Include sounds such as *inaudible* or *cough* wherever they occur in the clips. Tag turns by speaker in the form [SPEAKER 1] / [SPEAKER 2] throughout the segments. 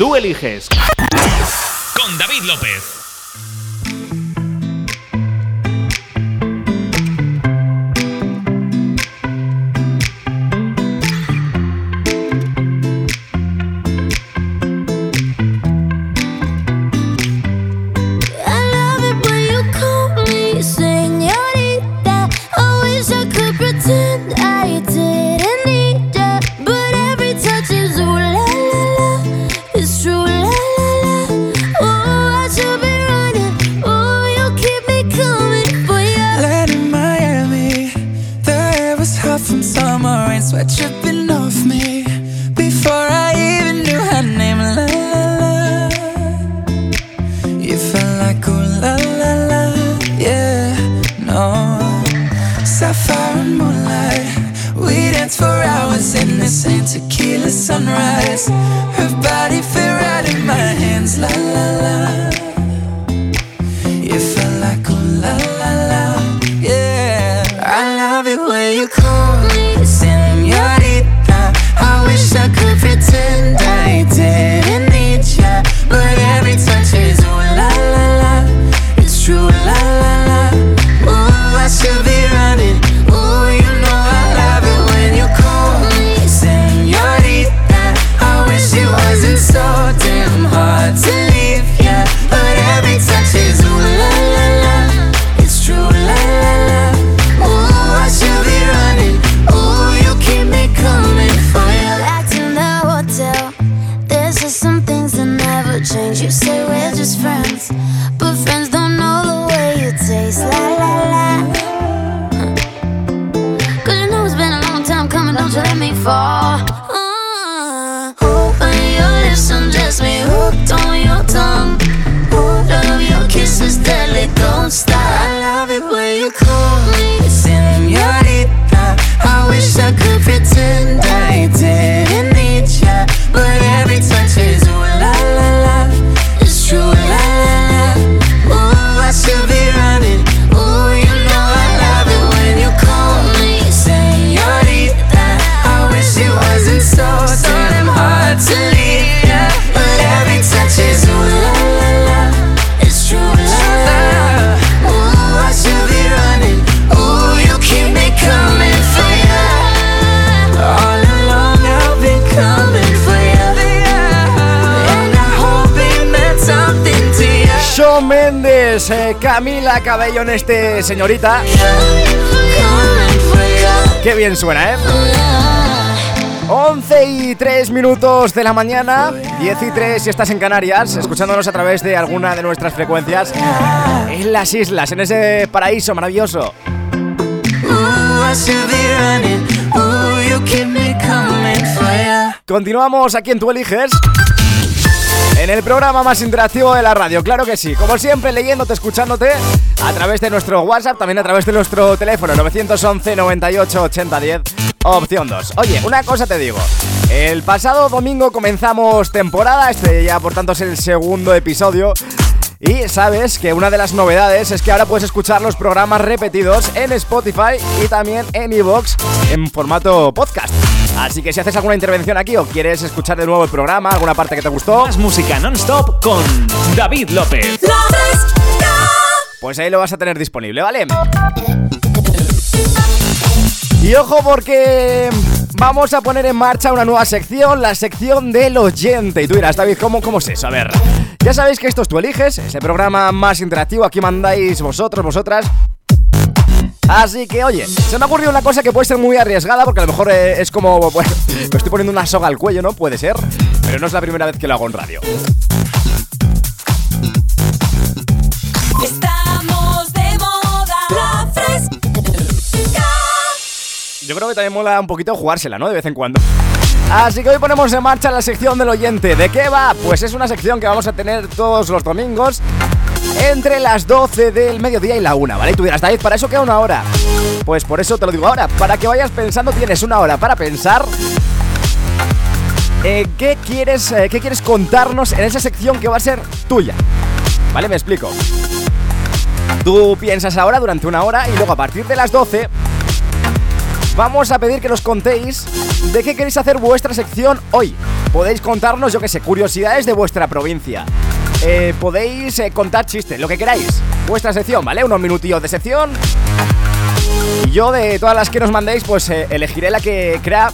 [SPEAKER 1] Tú eliges.
[SPEAKER 2] Con David López.
[SPEAKER 1] Camila Cabello en este señorita. Qué bien suena, ¿eh? 11 y 3 minutos de la mañana, 10 y 3 si estás en Canarias, escuchándonos a través de alguna de nuestras frecuencias en las islas, en ese paraíso maravilloso. Continuamos aquí en Tu Eliges en el programa más interactivo de la radio, claro que sí. Como siempre, leyéndote, escuchándote a través de nuestro WhatsApp, también a través de nuestro teléfono 911 98 80 10, opción 2. Oye, una cosa te digo. El pasado domingo comenzamos temporada, este ya por tanto es el segundo episodio. Y sabes que una de las novedades es que ahora puedes escuchar los programas repetidos en Spotify y también en iVoox en formato podcast. Así que si haces alguna intervención aquí o quieres escuchar de nuevo el programa, alguna parte que te gustó,
[SPEAKER 2] más música non-stop con David López.
[SPEAKER 1] Pues ahí lo vas a tener disponible, ¿vale? Y ojo porque vamos a poner en marcha una nueva sección, la sección del oyente. Y tú dirás, David, ¿cómo, cómo es eso? A ver, ya sabéis que esto es Tú Eliges, es el programa más interactivo, aquí mandáis vosotros, vosotras Así que, oye, se me ha ocurrido una cosa que puede ser muy arriesgada porque a lo mejor eh, es como, *laughs* bueno, me estoy poniendo una soga al cuello, ¿no? Puede ser, pero no es la primera vez que lo hago en radio. Yo creo que también mola un poquito jugársela, ¿no? De vez en cuando. Así que hoy ponemos en marcha la sección del oyente. ¿De qué va? Pues es una sección que vamos a tener todos los domingos entre las 12 del mediodía y la 1, ¿vale? Y tú dirás, David, ¿para eso queda una hora? Pues por eso te lo digo ahora, para que vayas pensando, tienes una hora para pensar eh, ¿qué, quieres, eh, ¿qué quieres contarnos en esa sección que va a ser tuya? ¿Vale? Me explico. Tú piensas ahora durante una hora y luego a partir de las 12 vamos a pedir que nos contéis de qué queréis hacer vuestra sección hoy. podéis contarnos, yo que sé, curiosidades de vuestra provincia. Eh, podéis eh, contar chistes, lo que queráis. Vuestra sección, ¿vale? Unos minutillos de sección. Y yo de todas las que nos mandéis, pues eh, elegiré la que crea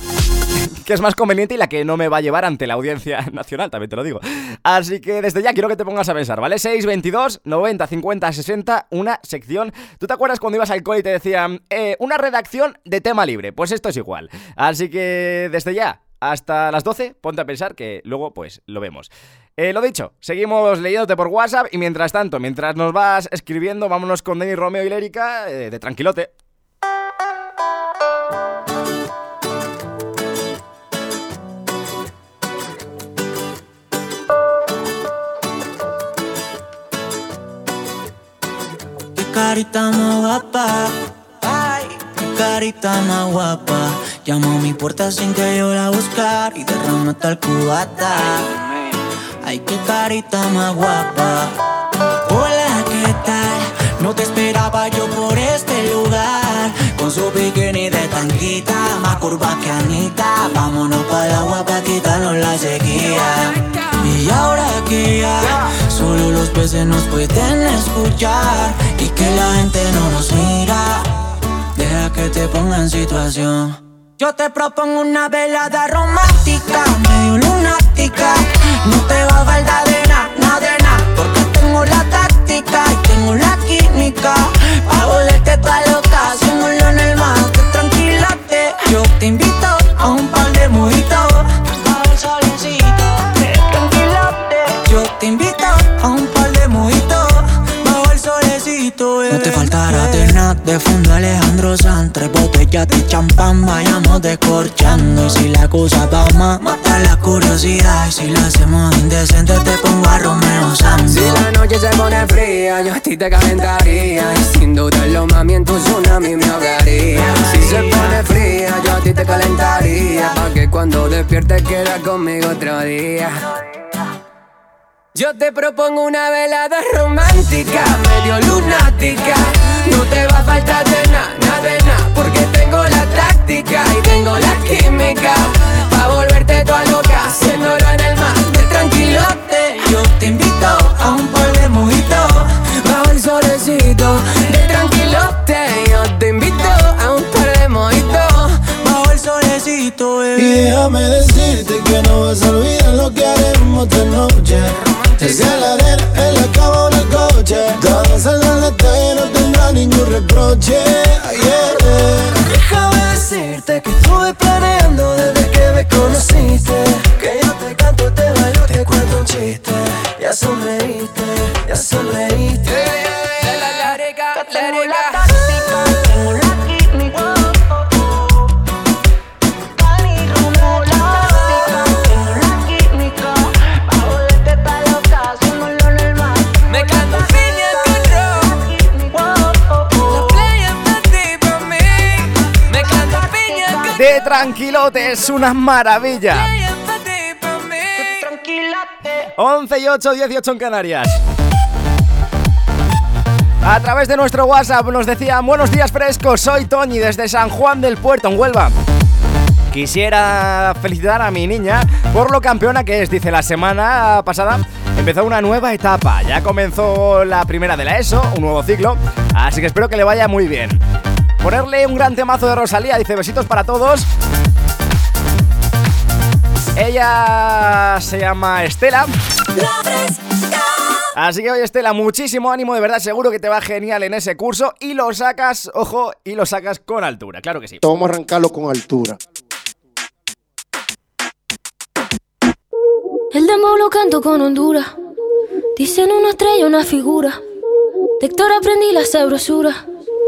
[SPEAKER 1] que es más conveniente y la que no me va a llevar ante la audiencia *laughs* nacional, también te lo digo. Así que desde ya quiero que te pongas a pensar, ¿vale? 622 90 50 60, una sección. ¿Tú te acuerdas cuando ibas al cole y te decían eh, una redacción de tema libre? Pues esto es igual. Así que desde ya, hasta las 12, ponte a pensar que luego pues lo vemos. Eh, lo dicho, seguimos leyéndote por WhatsApp y mientras tanto, mientras nos vas escribiendo, vámonos con Denis Romeo y Lérica eh, de tranquilote.
[SPEAKER 3] Carita más guapa. Ay, qué carita más guapa. Llamó a mi puerta sin que yo la buscar y derramó tal cubata. Ay, qué carita más guapa. Hola, ¿qué tal? No te esperaba yo por este lugar. Con su bikini de tanquita, más curva que Anita. Vámonos para el agua para quitarnos la sequía. Y ahora que ya solo los peces nos pueden escuchar y que la gente no nos mira, deja que te ponga en situación. Yo te propongo una velada romántica, medio lunática. No te va a faltar de nada, nada de nada, porque tengo la táctica y tengo la química. Pa' volverte toda loca, haciéndolo en el mar. Tranquilate, yo te invito a un par de mojitos. De fondo Alejandro Sanz Tres botellas de champán, vayamos descorchando. Y si la cosa va más, mata la curiosidad. Y si lo hacemos indecente, te pongo a Romeo Santos.
[SPEAKER 4] Si la noche se pone fría, yo a ti te calentaría. Y sin dudarlo, mami, en tu tsunami me ahogaría. Si se pone fría, yo a ti te calentaría. Pa' que cuando despiertes quieras conmigo otro día. Yo te propongo una velada romántica, medio lunática. No te va a faltar de nada, nada nada, porque tengo la táctica y tengo la química. Pa' volverte toda loca, haciéndolo en el mar de tranquilote.
[SPEAKER 3] Yo te invito a un par de mojitos
[SPEAKER 4] Bajo el solecito de tranquilote. Yo te invito a un par de mojitos.
[SPEAKER 3] Bajo el solecito,
[SPEAKER 5] Y
[SPEAKER 3] bebé
[SPEAKER 5] déjame decirte que no vas a olvidar lo que haremos esta noche. Desde la arena, en la cama o en el coche. Todo saldrá en la calle, no tendrá ningún reproche. Yeah.
[SPEAKER 4] Déjame decirte que estuve planeando desde que me conociste. Que yo te canto, te bailo, te cuento un chiste. Ya sonreíste, ya sonreíste.
[SPEAKER 3] Tengo
[SPEAKER 1] tranquilote, es una maravilla.
[SPEAKER 4] playa es para ti, para mí.
[SPEAKER 3] Tranquilate.
[SPEAKER 1] 11 y 8, 18 en Canarias. A través de nuestro WhatsApp nos decían buenos días frescos, soy Toñi desde San Juan del Puerto en Huelva. Quisiera felicitar a mi niña por lo campeona que es, dice la semana pasada empezó una nueva etapa, ya comenzó la primera de la ESO, un nuevo ciclo, así que espero que le vaya muy bien. Ponerle un gran temazo de Rosalía, dice besitos para todos. Ella se llama Estela. Así que oye Estela, muchísimo ánimo, de verdad seguro que te va genial en ese curso y lo sacas, ojo, y lo sacas con altura, claro que sí.
[SPEAKER 5] Vamos a arrancarlo con altura.
[SPEAKER 6] El demo lo canto con Honduras. Dicen una estrella, una figura. De Héctor aprendí la sabrosura.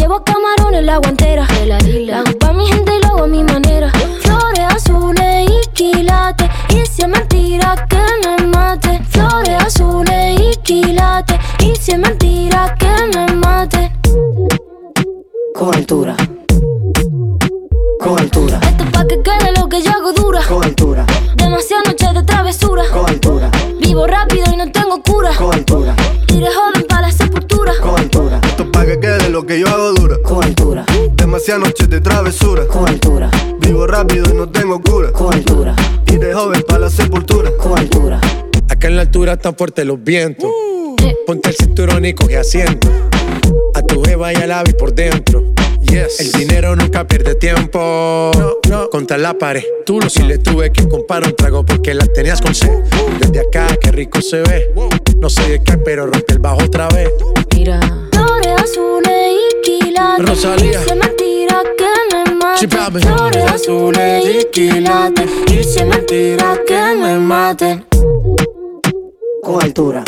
[SPEAKER 6] Llevo camarón en la guantera. De la isla. Hago mi gente y lo hago a mi manera. Flores azules y quilates. Y si es mentira que me mate. Flores azules y quilates. Y si es mentira que me mate.
[SPEAKER 7] Con altura. Con altura.
[SPEAKER 6] Esto pa' que quede lo que yo hago dura.
[SPEAKER 7] Con altura.
[SPEAKER 6] Demasiadas noches de travesura.
[SPEAKER 7] Con altura.
[SPEAKER 6] Vivo rápido y no tengo cura.
[SPEAKER 7] Con altura.
[SPEAKER 6] Iré joven para la sepultura.
[SPEAKER 7] Con altura.
[SPEAKER 8] Esto pa' que quede lo que yo hago hacía noches de travesura.
[SPEAKER 7] Cobertura.
[SPEAKER 8] Vivo rápido y no tengo cura.
[SPEAKER 7] Cobertura.
[SPEAKER 8] Y de joven para la sepultura.
[SPEAKER 7] Cobertura.
[SPEAKER 9] Acá en la altura están fuertes los vientos. Uh. Ponte el cinturón y coge asiento. A tu jeva y al ave por dentro. Yes. El dinero nunca pierde tiempo. No, no. Contra la pared. Tú lo si le tuve que comprar un trago porque la tenías con sed. Desde acá, qué rico se ve. No sé de qué, pero rompe el bajo otra vez.
[SPEAKER 6] Mira. Flores azules y quilates.
[SPEAKER 9] Rosalía
[SPEAKER 6] la que me
[SPEAKER 9] mate.
[SPEAKER 6] Flores azules y quilates. Y si mentiras que me maten.
[SPEAKER 7] Con altura.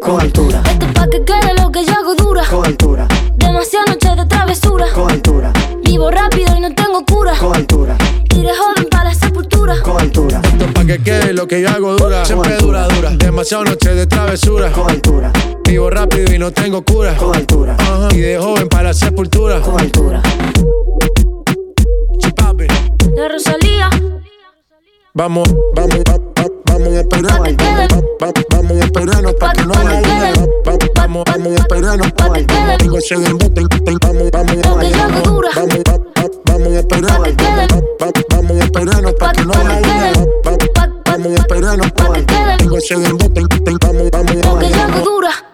[SPEAKER 7] Con altura.
[SPEAKER 6] Esto es pa' que quede lo que yo hago dura.
[SPEAKER 7] Con altura.
[SPEAKER 6] Demasiadas noches de travesura.
[SPEAKER 7] Con altura.
[SPEAKER 6] Vivo rápido y no tengo cura.
[SPEAKER 7] Con altura.
[SPEAKER 6] Iré joven para la sepultura.
[SPEAKER 7] Con altura.
[SPEAKER 9] Esto es pa' que quede lo que yo hago dura. Siempre dura, dura. Demasiadas noches de travesura.
[SPEAKER 7] Con altura
[SPEAKER 9] Vivo rápido y no tengo cura.
[SPEAKER 7] Con altura.
[SPEAKER 9] Y de joven para la sepultura.
[SPEAKER 7] Con altura.
[SPEAKER 9] Chipapi.
[SPEAKER 6] La Rosalía.
[SPEAKER 9] Vamos, vamos, vamos, vamos a esperarnos. Vamos a esperarnos para que no. Vamos, vamos a esperarnos
[SPEAKER 6] para que no
[SPEAKER 9] Tengo ese embuste, vamos, vamos, vamos. Vamos, vamos a esperarnos. Vamos a esperarnos
[SPEAKER 6] para que
[SPEAKER 9] no. Vamos vamos, vamos,
[SPEAKER 6] vamos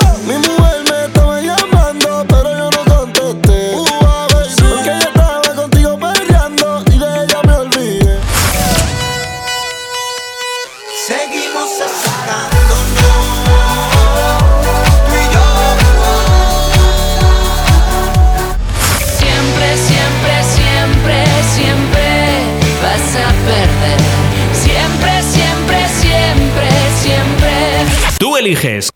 [SPEAKER 2] eliges.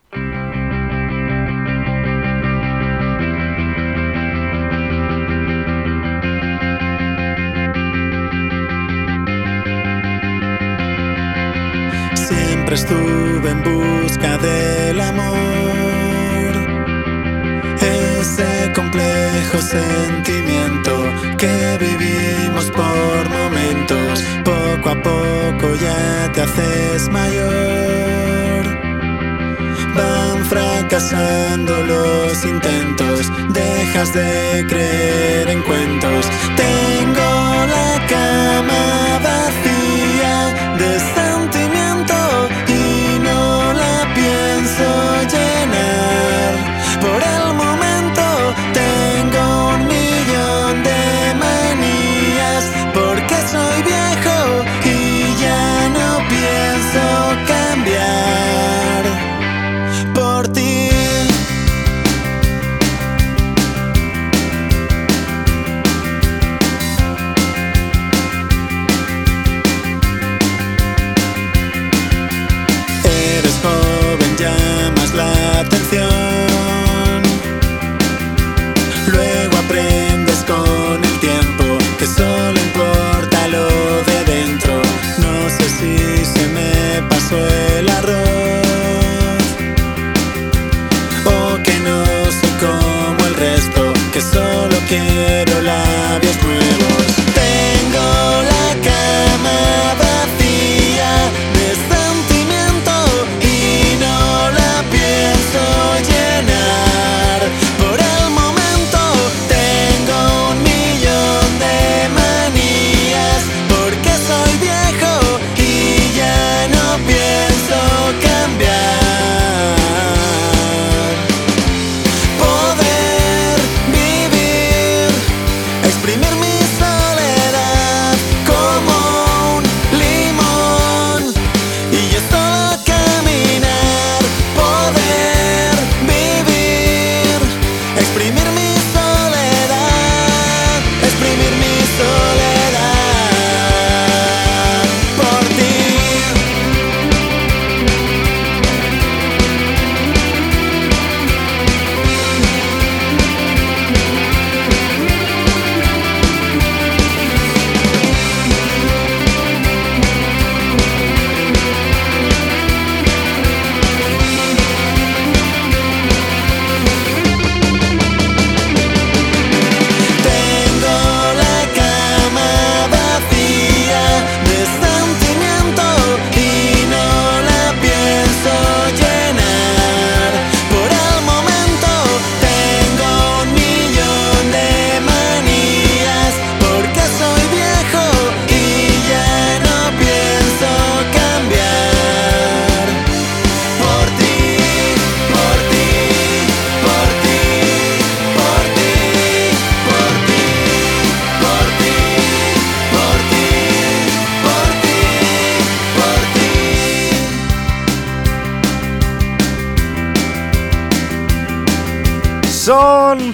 [SPEAKER 5] Siempre estuve en busca del amor, ese complejo sentimiento que vivimos por momentos, poco a poco ya te haces mayor fracasando los intentos, dejas de creer en cuentos. Tengo la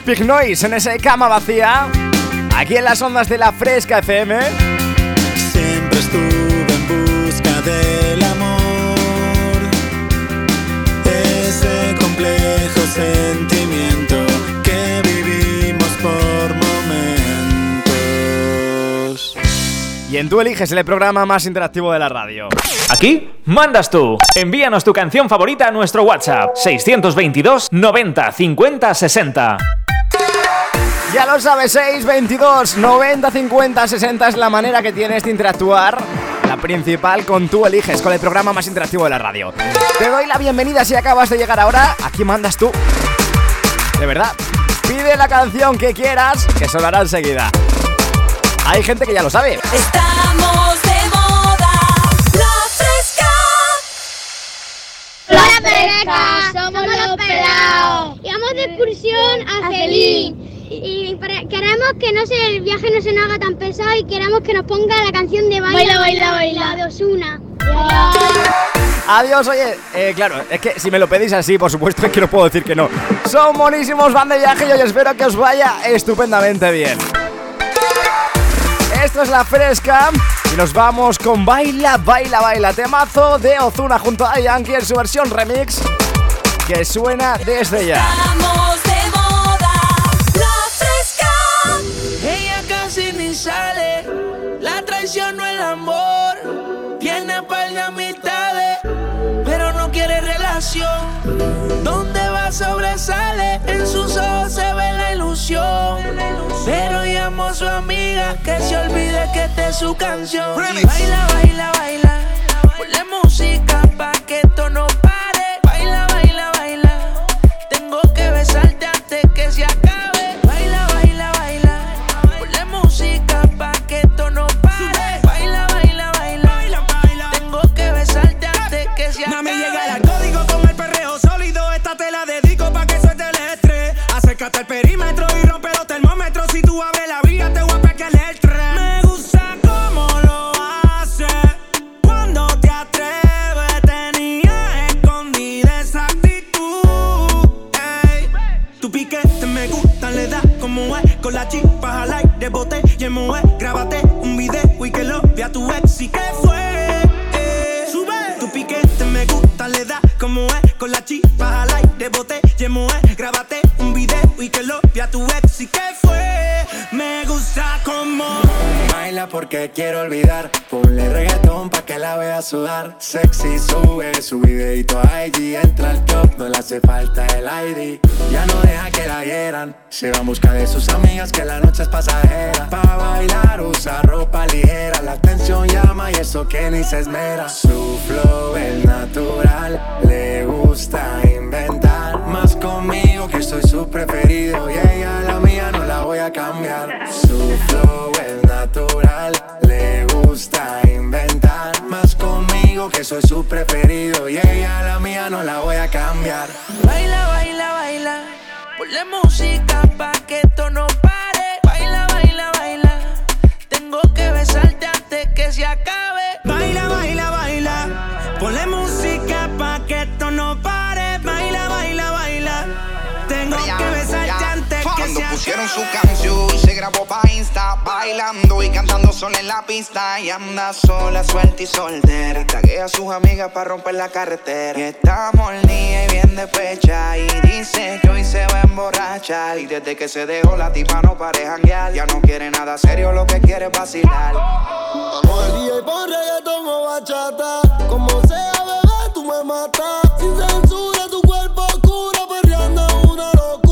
[SPEAKER 1] Pig Noise en esa cama vacía. Aquí en las ondas de la Fresca FM.
[SPEAKER 10] Siempre estuve en busca del amor. Ese complejo sentimiento que vivimos por momentos.
[SPEAKER 1] Y en Tú eliges el programa más interactivo de la radio.
[SPEAKER 11] Aquí mandas tú. Envíanos tu canción favorita a nuestro WhatsApp 622 90 50 60.
[SPEAKER 1] Ya lo sabes, 622 90 50 60 es la manera que tienes de interactuar. La principal con tú eliges, con el programa más interactivo de la radio. Te doy la bienvenida si acabas de llegar ahora. Aquí mandas tú. De verdad, pide la canción que quieras, que sonará enseguida. Hay gente que ya lo sabe.
[SPEAKER 6] Estamos de moda, la fresca.
[SPEAKER 12] Hola, fresca, somos los pelados. Y vamos de excursión a Celín. Y para- queremos que no se, el viaje no se nos haga tan pesado y queremos que nos ponga la canción de Baila, Baila, Baila, de Osuna.
[SPEAKER 1] Adiós, oye, eh, claro, es que si me lo pedís así, por supuesto *laughs* es que no puedo decir que no. Son buenísimos, van de viaje y hoy espero que os vaya estupendamente bien. Esto es La Fresca y nos vamos con Baila, Baila, Baila, temazo de Ozuna junto a Yankee en su versión remix que suena desde ya.
[SPEAKER 13] Donde va sobresale, en sus ojos se ve la ilusión. Pero llamo a su amiga que se olvide que esta es su canción. Y baila, baila, baila. Ponle música pa' que esto no pare. Baila, baila, baila. Tengo que besarte antes que se acabe. Baila, baila, baila. Ponle música pa' que esto no pare. Baila, baila, baila. Tengo que besarte antes que se acabe.
[SPEAKER 14] Mami, llega el
[SPEAKER 10] Sexy sube su videito a IG. Entra al club, no le hace falta el ID. Ya no deja que la hieran. Se va en busca de sus amigas que la noche es pasajera. Pa' bailar usa ropa ligera. La atención llama y eso que ni se esmera.
[SPEAKER 13] Ponle música pa' que esto no pare. Baila, baila, baila. Tengo que besarte antes que se
[SPEAKER 15] pusieron su canción, grabó pa' Insta, bailando y cantando sola en la pista. Y anda sola, suelta y soltera. Taguea a sus amigas para romper la carretera. Y está molida y bien despecha. Y dice que hoy se va a emborrachar. Y desde que se dejó la tipa no pare janguear. Ya no quiere nada serio, lo que quiere es vacilar.
[SPEAKER 10] Vamos al día y pon reggaetón o bachata. Como sea, bebé, tú me matas. Sin censura, tu cuerpo oscura, perreando una locura.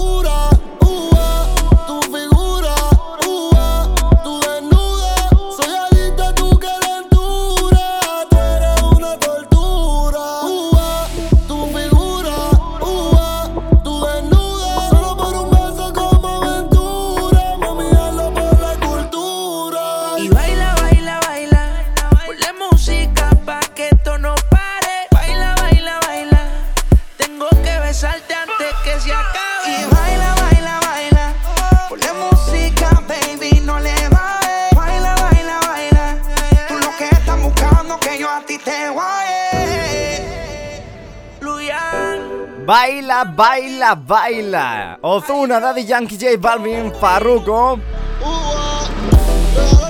[SPEAKER 13] Baila, baila, baila.
[SPEAKER 1] Ozuna, Daddy Yankee, J Balvin, Farruko.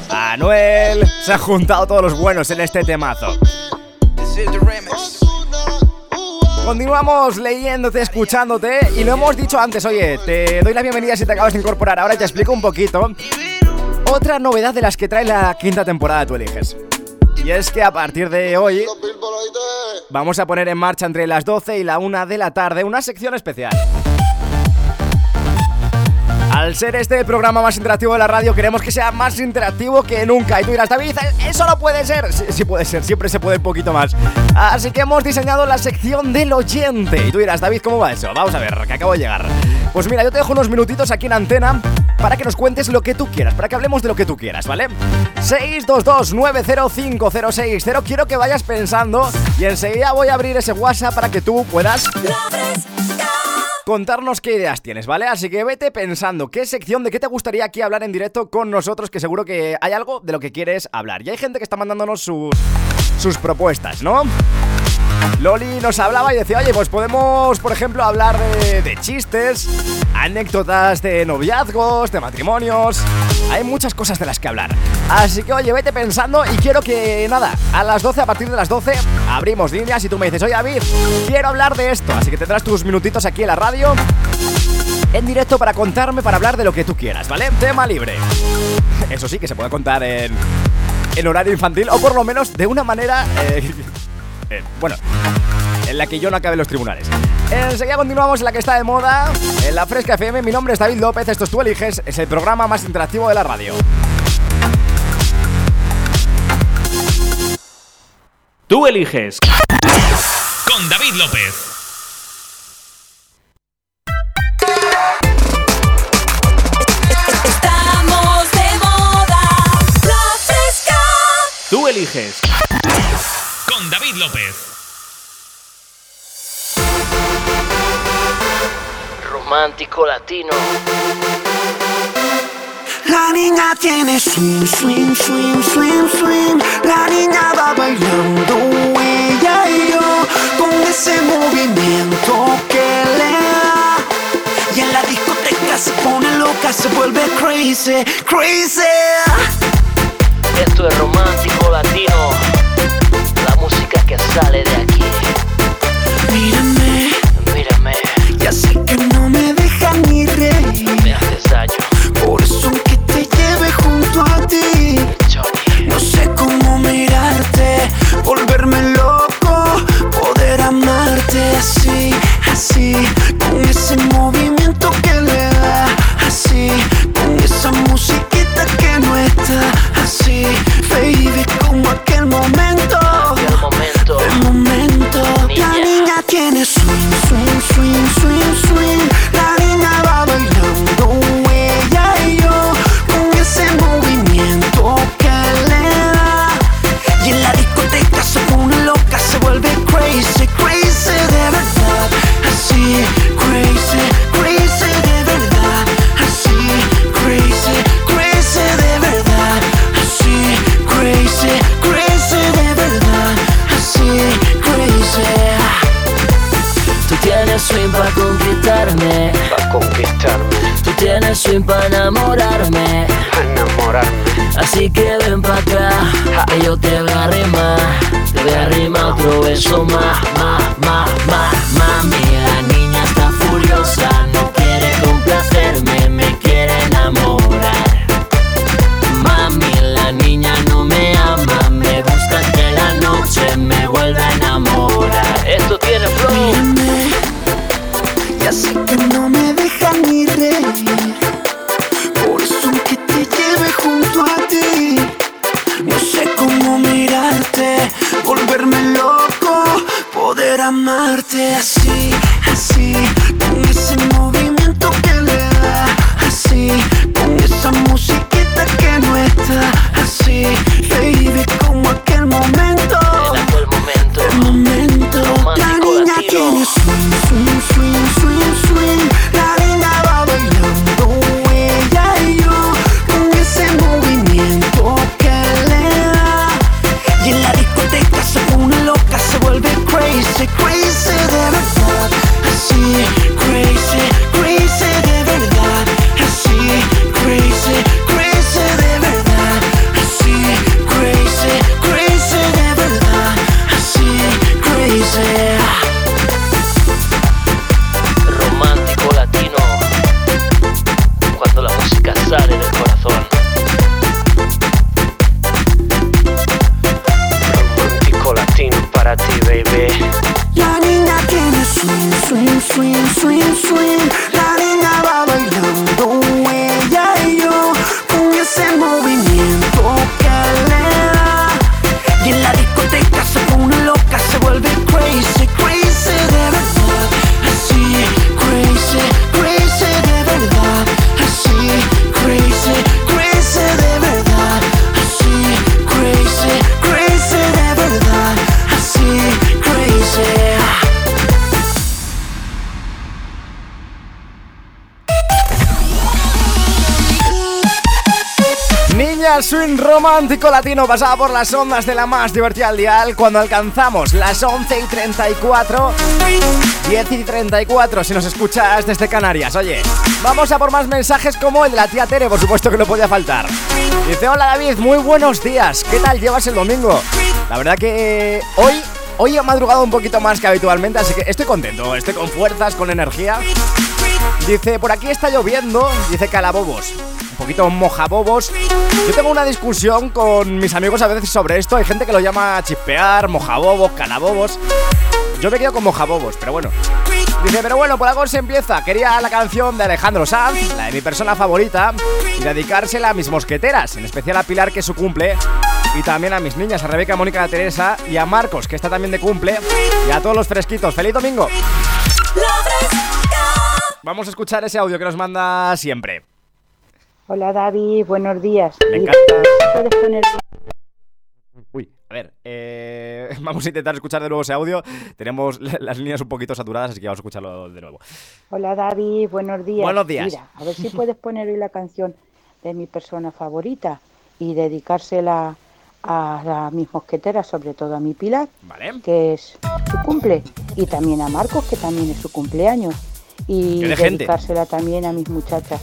[SPEAKER 1] Anuel. Se han juntado todos los buenos en este temazo. Continuamos leyéndote, escuchándote y lo hemos dicho antes, oye, te doy la bienvenida si te acabas de incorporar, ahora te explico un poquito. Otra novedad de las que trae la quinta temporada Tú eliges. Y es que a partir de hoy vamos a poner en marcha entre las 12 y la 1 de la tarde una sección especial. Al ser este el programa más interactivo de la radio, queremos que sea más interactivo que nunca. Y tú dirás, David, eso no puede ser. Sí, puede ser, siempre se puede un poquito más. Así que hemos diseñado la sección del oyente. Y tú dirás, David, ¿cómo va eso? Vamos a ver, que acabo de llegar. Pues mira, yo te dejo unos minutitos aquí en antena para que nos cuentes lo que tú quieras, para que hablemos de lo que tú quieras, ¿vale? 622-905060. Quiero que vayas pensando y enseguida voy a abrir ese WhatsApp para que tú puedas contarnos qué ideas tienes, ¿vale? Así que vete pensando qué sección, de qué te gustaría aquí hablar en directo con nosotros, que seguro que hay algo de lo que quieres hablar. Y hay gente que está mandándonos sus, sus propuestas, ¿no? Loli nos hablaba y decía, oye, pues podemos, por ejemplo, hablar de, de chistes, anécdotas de noviazgos, de matrimonios. Hay muchas cosas de las que hablar. Así que, oye, vete pensando y quiero que, nada, a las 12, a partir de las 12, abrimos líneas y tú me dices, oye, David, quiero hablar de esto. Así que tendrás tus minutitos aquí en la radio. En directo para contarme, para hablar de lo que tú quieras, ¿vale? Tema libre. *laughs* Eso sí, que se puede contar en, en horario infantil o por lo menos de una manera... eh, *laughs* eh, bueno, en la que yo no acabe los tribunales. Enseguida continuamos en la que está de moda, en la Fresca FM. Mi nombre es David López, esto es Tú Eliges, es el programa más interactivo de la radio.
[SPEAKER 11] Tú eliges. Con David López.
[SPEAKER 6] Estamos de moda. La fresca.
[SPEAKER 11] Tú eliges. Con David López.
[SPEAKER 16] Romántico latino.
[SPEAKER 3] La niña tiene swing, swing, swing, swing, swing. La niña va bailando ella y yo con ese movimiento que le da. Y en la discoteca se pone loca, se vuelve crazy, crazy.
[SPEAKER 16] Esto es romántico latino. La música que sale de aquí.
[SPEAKER 3] Mírame,
[SPEAKER 16] Mírame,
[SPEAKER 3] ya sé que no swing
[SPEAKER 1] romántico latino pasaba por las ondas de la más divertida al dial cuando alcanzamos las 11 y 34, 10 y 34 si nos escuchas desde Canarias. Oye, vamos a por más mensajes como el de la tía Tere, por supuesto que no podía faltar. Dice, hola David, muy buenos días, ¿qué tal llevas el domingo? La verdad que hoy... Hoy he madrugado un poquito más que habitualmente, así que estoy contento, estoy con fuerzas, con energía. Dice, por aquí está lloviendo, dice calabobos. Un poquito mojabobos. Yo tengo una discusión con mis amigos a veces sobre esto. Hay gente que lo llama chispear, mojabobos, calabobos. Yo me quedo con mojabobos, pero bueno. Dice, pero bueno, por algo se empieza. Quería la canción de Alejandro Sanz, la de mi persona favorita, y dedicársela a mis mosqueteras, en especial a Pilar, que es su cumple, y también a mis niñas, a Rebeca, Mónica, Teresa, y a Marcos, que está también de cumple, y a todos los fresquitos. ¡Feliz domingo! Vamos a escuchar ese audio que nos manda siempre.
[SPEAKER 17] Hola David, buenos días.
[SPEAKER 1] Me encanta.
[SPEAKER 17] ¿puedes poner-
[SPEAKER 1] Uy, a ver, eh, *laughs* vamos a intentar escuchar de nuevo ese audio. Tenemos la- *laughs* las líneas un poquito saturadas, así que vamos a escucharlo de nuevo.
[SPEAKER 17] Hola David, buenos días.
[SPEAKER 1] Buenos días.
[SPEAKER 17] Mira, a ver si *laughs* puedes poner hoy la canción de mi persona favorita y dedicársela a, a mis mosqueteras, sobre todo a mi Pilar,
[SPEAKER 1] Vale.
[SPEAKER 17] que es su cumple, y también a Marcos, que también es su cumpleaños, y
[SPEAKER 1] Qué de gente.
[SPEAKER 17] dedicársela también a mis muchachas,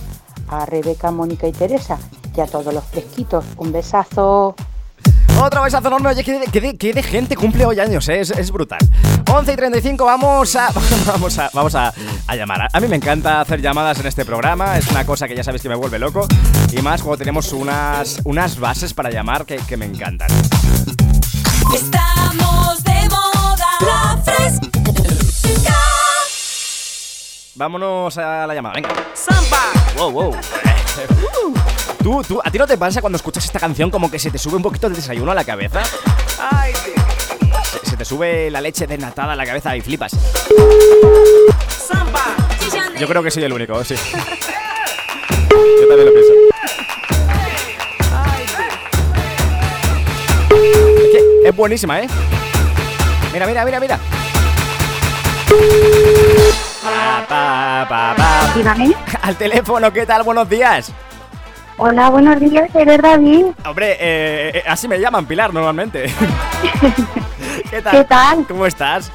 [SPEAKER 17] a Rebeca, Mónica y Teresa, y a todos los fresquitos. Un besazo.
[SPEAKER 1] Otro besazo enorme, oye, qué de, gente cumple hoy años, eh, es, es brutal. 11 y 35, vamos a, *laughs* vamos a, vamos a, a llamar. A- A mí me encanta hacer llamadas en este programa, es una cosa que ya sabéis que me vuelve loco. Y más cuando tenemos unas, unas bases para llamar que, que me encantan.
[SPEAKER 11] Estamos de moda. La fresca.
[SPEAKER 1] Vámonos a la llamada, venga.
[SPEAKER 11] Samba.
[SPEAKER 1] Wow, wow. ¿Tú, tú, ¿A ti no te pasa cuando escuchas esta canción como que se te sube un poquito el desayuno a la cabeza? Se, se te sube la leche desnatada a la cabeza y flipas. Yo creo que soy el único, sí. *laughs* Yo también lo pienso. Es que es buenísima, ¿eh? Mira, mira, mira, mira. Pa, pa, pa.
[SPEAKER 18] Dígame.
[SPEAKER 1] Al teléfono, ¿qué tal? Buenos días.
[SPEAKER 18] Hola, buenos días, ¿eres David?
[SPEAKER 1] Hombre, eh, eh, así me llaman Pilar normalmente. *laughs* ¿Qué tal?
[SPEAKER 18] ¿Qué tal?
[SPEAKER 1] ¿Cómo estás?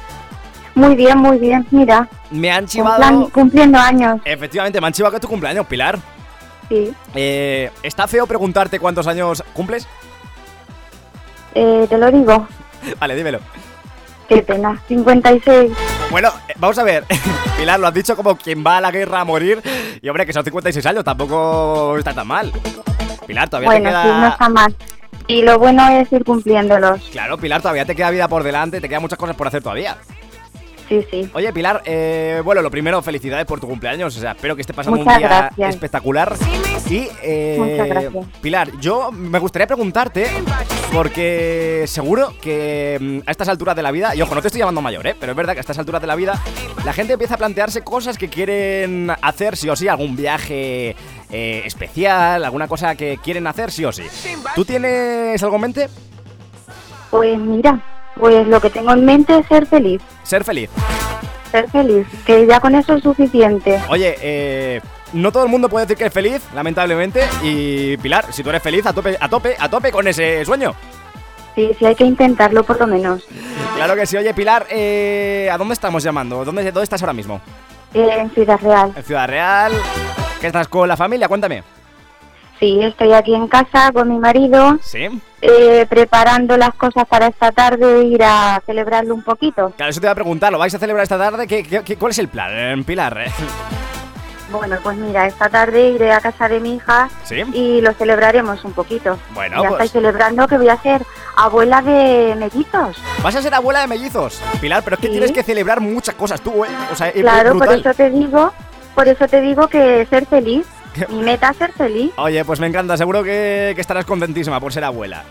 [SPEAKER 18] Muy bien, muy bien, mira.
[SPEAKER 1] Me han
[SPEAKER 18] cumplan-
[SPEAKER 1] chivado.
[SPEAKER 18] cumpliendo años,
[SPEAKER 1] Efectivamente, me han chivado que es tu cumpleaños, Pilar.
[SPEAKER 18] sí.
[SPEAKER 1] Eh, ¿Está feo preguntarte cuántos años cumples?
[SPEAKER 18] Eh, te lo digo, *laughs*
[SPEAKER 1] Vale, dímelo.
[SPEAKER 18] Qué pena, 56.
[SPEAKER 1] Bueno, eh, vamos a ver. *laughs* Pilar, lo has dicho como quien va a la guerra a morir. Y hombre, que son 56 años, tampoco está tan mal. Pilar, todavía
[SPEAKER 18] Bueno,
[SPEAKER 1] te queda.
[SPEAKER 18] sí, no está mal. Y lo bueno es ir cumpliéndolos,
[SPEAKER 1] Claro, Pilar, todavía te queda vida por delante, te quedan muchas cosas por hacer todavía.
[SPEAKER 18] Sí, sí.
[SPEAKER 1] Oye, Pilar, eh, bueno, lo primero, felicidades por tu cumpleaños. O sea, espero que estés pasando
[SPEAKER 18] Muchas
[SPEAKER 1] un día
[SPEAKER 18] gracias.
[SPEAKER 1] espectacular. Y, eh,
[SPEAKER 18] Muchas gracias.
[SPEAKER 1] Pilar, yo me gustaría preguntarte, porque seguro que mm, a estas alturas de la vida, y ojo, no te estoy llamando mayor, ¿eh? pero es verdad que a estas alturas de la vida, la gente empieza a plantearse cosas que quieren hacer sí o sí, algún viaje eh, especial, alguna cosa que quieren hacer sí o sí. ¿Tú tienes algo en mente?
[SPEAKER 18] Pues mira, pues lo que tengo en mente es ser feliz,
[SPEAKER 1] Ser feliz.
[SPEAKER 18] ser feliz, que ya con eso es suficiente.
[SPEAKER 1] Oye, eh, no todo el mundo puede decir que es feliz, lamentablemente. Y Pilar, si tú eres feliz, a tope, a tope, a tope con ese sueño.
[SPEAKER 18] Sí, sí, hay que intentarlo por lo menos.
[SPEAKER 1] Claro que sí. Oye, Pilar, eh, ¿a dónde estamos llamando? ¿Dónde, ¿Dónde estás ahora mismo?
[SPEAKER 18] Eh, en Ciudad Real.
[SPEAKER 1] ¿En Ciudad Real? ¿Qué estás con la familia? Cuéntame.
[SPEAKER 18] Sí, estoy aquí en casa con mi marido,
[SPEAKER 1] ¿Sí?
[SPEAKER 18] eh, preparando las cosas para esta tarde, ir a celebrarlo un poquito.
[SPEAKER 1] Claro, eso te iba a preguntar. ¿Lo vais a celebrar esta tarde? ¿Qué, qué- qué- cuál es el plan, eh, Pilar?
[SPEAKER 18] Bueno, pues mira, esta tarde iré a casa de mi hija
[SPEAKER 1] ¿Sí?
[SPEAKER 18] y lo celebraremos un poquito.
[SPEAKER 1] Bueno,
[SPEAKER 18] ya
[SPEAKER 1] pues-
[SPEAKER 18] estáis celebrando que voy a ser abuela de mellizos.
[SPEAKER 1] Vas a ser abuela de mellizos, Pilar, pero es que
[SPEAKER 18] Sí.
[SPEAKER 1] tienes que celebrar muchas cosas tú, ¿eh? O sea, es
[SPEAKER 18] Claro, por eso te digo, por eso te digo que ser feliz. Mi meta es ser feliz.
[SPEAKER 1] Oye, pues me encanta. Seguro que, que estarás contentísima por ser abuela.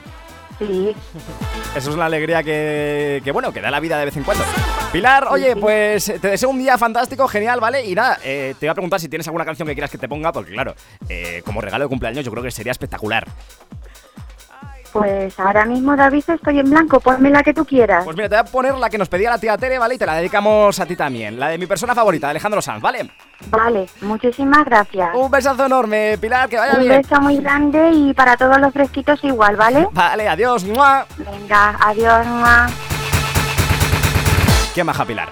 [SPEAKER 18] Sí.
[SPEAKER 1] Eso es una alegría que, que, bueno, que da la vida de vez en cuando. Pilar, oye, pues te deseo un día fantástico, genial, ¿vale? Y nada, eh, te voy a preguntar si tienes alguna canción que quieras que te ponga, porque claro, eh, como regalo de cumpleaños yo creo que sería espectacular.
[SPEAKER 18] Pues ahora mismo, David, estoy en blanco. Ponme la que tú quieras.
[SPEAKER 1] Pues mira, te voy a poner la que nos pedía la tía Tere, ¿vale? Y te la dedicamos a ti también. La de mi persona favorita, Alejandro Sanz, ¿vale?
[SPEAKER 18] Vale, muchísimas gracias.
[SPEAKER 1] Un besazo enorme, Pilar, que vaya
[SPEAKER 18] Un
[SPEAKER 1] bien.
[SPEAKER 18] beso muy grande y para todos los fresquitos igual, ¿vale? *laughs*
[SPEAKER 1] Vale, adiós. ¡mua!
[SPEAKER 18] Venga, adiós, mamá.
[SPEAKER 1] Qué maja Pilar.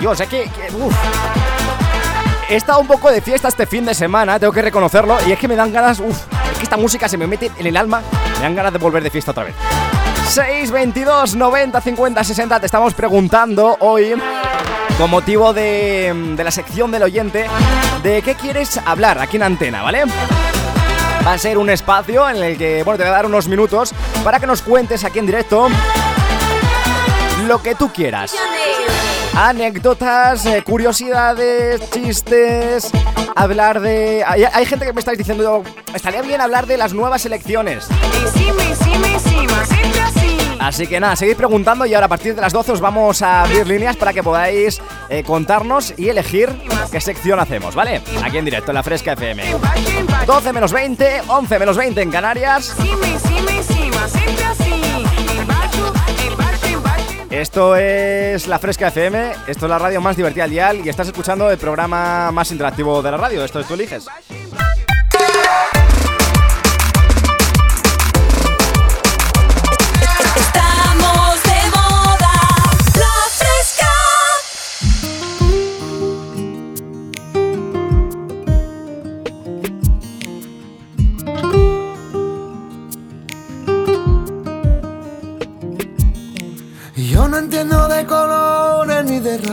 [SPEAKER 1] Dios, es que... que- uf. He estado un poco de fiesta este fin de semana, tengo que reconocerlo, y es que me dan ganas... Uf, es que esta música se me mete en el alma, me dan ganas de volver de fiesta otra vez. 6, 22, 90, 50, 60, te estamos preguntando hoy, con motivo de, de la sección del oyente, de qué quieres hablar aquí en Antena, ¿vale? Va a ser un espacio en el que, bueno, te voy a dar unos minutos para que nos cuentes aquí en directo lo que tú quieras. Anécdotas, eh, curiosidades, chistes, hablar de... Hay, hay gente que me estáis diciendo, estaría bien hablar de las nuevas elecciones. Así que nada, seguid preguntando y ahora a partir de las 12 os vamos a abrir líneas para que podáis eh, contarnos y elegir qué sección hacemos, ¿vale? Aquí en directo en la Fresca FM. 12 menos 20, 11 menos 20 en Canarias. Esto es la Fresca FM, esto es la radio más divertida al dial y estás escuchando el programa más interactivo de la radio. Esto es Tú Eliges.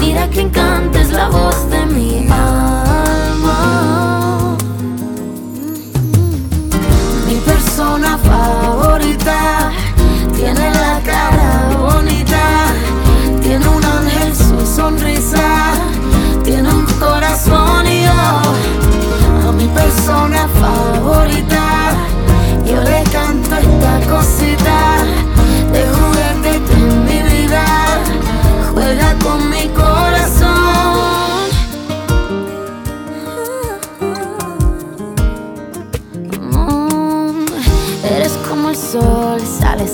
[SPEAKER 2] Mira que encanta es la voz de mi alma.
[SPEAKER 19] Mi persona favorita tiene la cara bonita, tiene un ángel su sonrisa, tiene un corazón y yo a mi persona favorita yo le canto esta cosita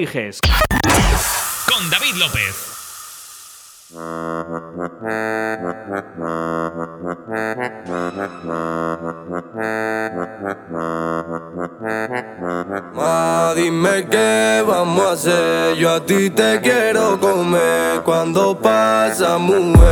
[SPEAKER 2] Eliges. Con David López.
[SPEAKER 20] Ma, dime qué vamos a hacer. Yo a ti te quiero comer. Cuando pasa, mujer,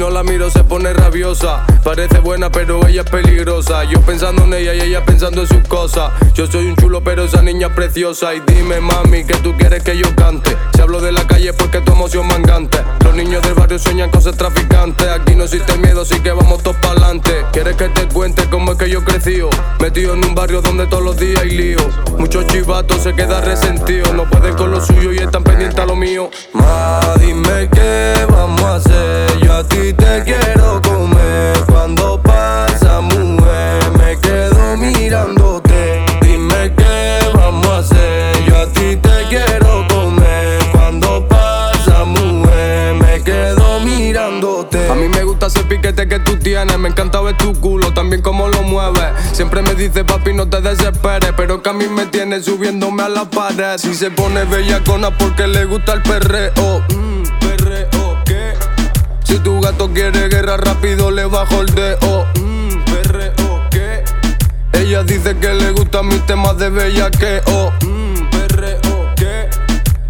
[SPEAKER 4] no miro se pone rabiosa. Parece buena, pero ella es peligrosa. Yo pensando en ella y ella pensando en sus cosas. Yo soy un chulo, pero esa niña es preciosa. Y dime, mami, que tú quieres que yo cante. Si hablo de la calle, porque tu emoción mangante. Los niños del barrio sueñan cosas traficantes. Aquí no existe miedo, así que vamos todos para adelante. ¿Quieres que te cuente cómo es que yo crecí? Metido en un barrio donde todos los días hay lío. Muchos chivatos se quedan resentidos. No pueden con lo suyo y están pendientes a lo mío.
[SPEAKER 20] Ma, dime qué vamos a hacer. Yo a ti te quiero comer. Cuando pasa, mujer, me quedo mirándote. Dime qué vamos a hacer. Yo a ti te quiero comer. Cuando pasa, mujer, me quedo mirándote.
[SPEAKER 4] A mí me gusta ese piquete que tú tienes, me encanta ver tu culo, también cómo lo mueves. Siempre me dice papi no te desesperes, pero que a mí me tiene subiéndome a la pared. Si se pone bellacona porque le gusta el perreo. Mm. Si tu gato quiere guerra rápido le bajo el dedo. Mm, perreo, ¿qué? Ella dice que le gustan mis temas de bellaqueo. Mm, perreo, ¿qué?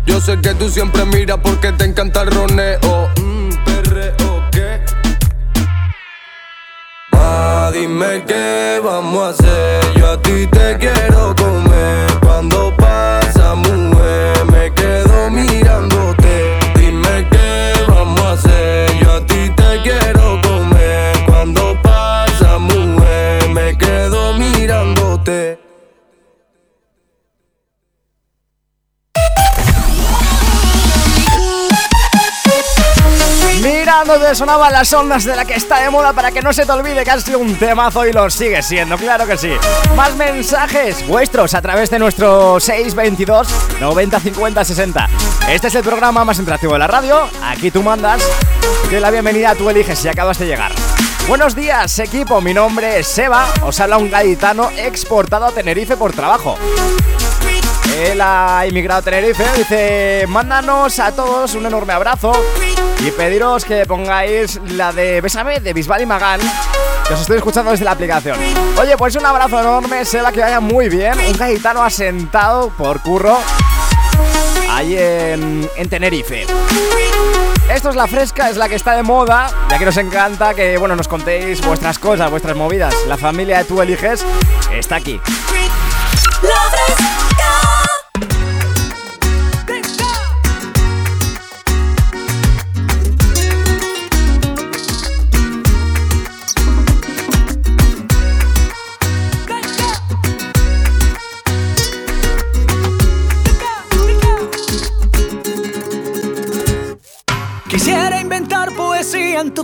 [SPEAKER 4] Yo sé que tú siempre miras porque te encanta el roneo. Mm, perreo, ¿qué?
[SPEAKER 20] Ma, dime qué vamos a hacer. Yo a ti te quiero comer. Mirándote
[SPEAKER 1] sonaban las ondas de la que está de moda para que no se te olvide que sido un temazo y lo sigue siendo, claro que sí. Más mensajes vuestros a través de nuestro 622 90 50 60. Este es el programa más interactivo de la radio. Aquí tú mandas. Que la bienvenida tú eliges si acabas de llegar. Buenos días, equipo. Mi nombre es Seba. Os habla un gaditano exportado a Tenerife por trabajo. Él ha inmigrado a Tenerife. Dice: Mándanos a todos un enorme abrazo y pediros que pongáis la de Bésame de Bisbal y Magán. Que os estoy escuchando desde la aplicación. Oye, pues un abrazo enorme, Seba, que vaya muy bien. Un gaditano asentado por curro ahí en, en Tenerife. Esto es la fresca, es la que está de moda, ya que nos encanta que bueno nos contéis vuestras cosas, vuestras movidas. La familia de tú eliges está aquí.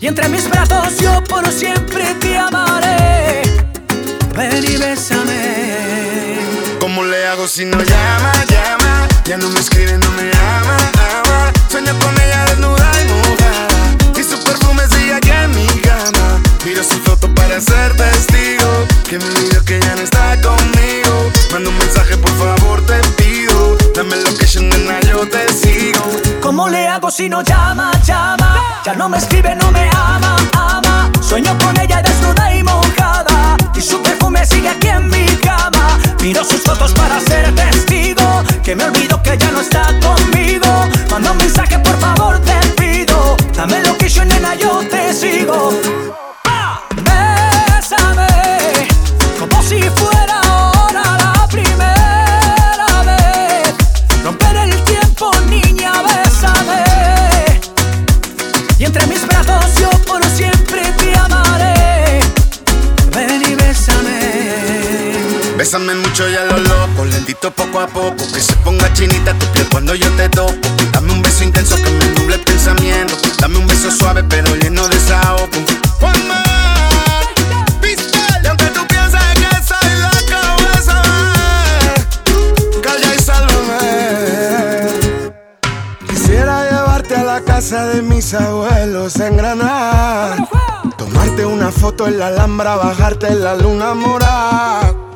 [SPEAKER 21] Y entre mis brazos yo por siempre te amaré. Ven y bésame.
[SPEAKER 5] ¿Cómo le hago si no llama, llama? Ya no me escribe, no me ama, ama. Sueño con ella desnuda y mojada. Y su perfume sigue aquí en mi cama. Miro su foto para ser testigo. Que me olvido que ya no está conmigo. Manda un mensaje, por favor, te pido. Dame location, nena, yo te sigo.
[SPEAKER 21] ¿Cómo le hago si no llama, llama? Ya no me escribe, no me ama, ama. Sueño con ella desnuda y mojada. Y su perfume sigue aquí en mi cama. Miro sus fotos para ser testigo. Que me olvido que ya no está conmigo. Manda un mensaje, por favor, te pido. Dame location, nena, yo te sigo. Bésame. Como
[SPEAKER 22] Bésame mucho y a lo loco, lentito poco a poco. Que se ponga chinita tu piel cuando yo te toco. Dame un beso intenso que me nuble el pensamiento. Dame un beso suave pero lleno de desahogo. One more, pistola. Y aunque tú pienses que soy loco, bésame. Calla y sálvame.
[SPEAKER 5] Quisiera llevarte a la casa de mis abuelos en Granada. Tomarte una foto en la Alhambra, bajarte en la luna morada.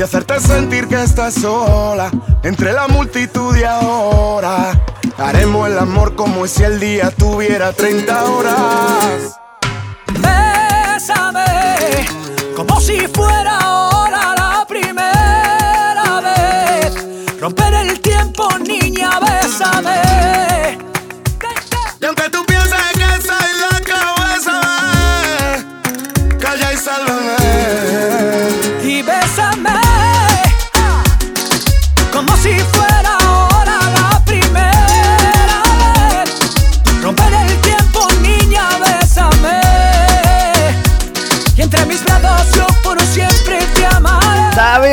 [SPEAKER 5] Y hacerte sentir que estás sola entre la multitud de ahora. Haremos el amor como si el día tuviera 30 horas.
[SPEAKER 21] Bésame como si fuera ahora la primera vez. Romper el tiempo, niña, bésame.
[SPEAKER 22] Y aunque tú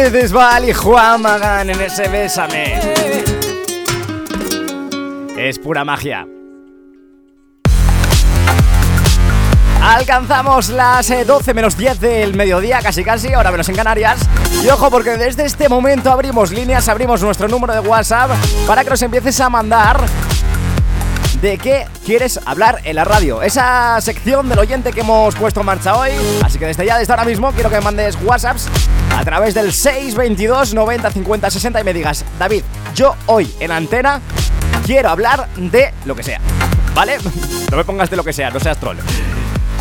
[SPEAKER 1] y Juan Magán en ese Bésame. Es pura magia. Alcanzamos las eh, 12 menos 10 del mediodía, casi casi, ahora menos en Canarias. Y ojo, porque desde este momento abrimos líneas, abrimos nuestro número de WhatsApp para que nos empieces a mandar de qué quieres hablar en la radio. Esa sección del oyente que hemos puesto en marcha hoy. Así que desde ya, desde ahora mismo, quiero que me mandes WhatsApps a través del 622 90 50 60 y me digas, David, yo hoy en antena quiero hablar de lo que sea. ¿Vale? *laughs* No me pongas de lo que sea, no seas troll.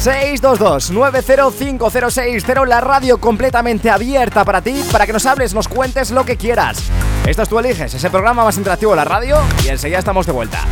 [SPEAKER 1] 622-905060, la radio completamente abierta para ti, para que nos hables, nos cuentes lo que quieras. Esto es Tú Eliges, ese programa más interactivo de la radio, y enseguida estamos de vuelta.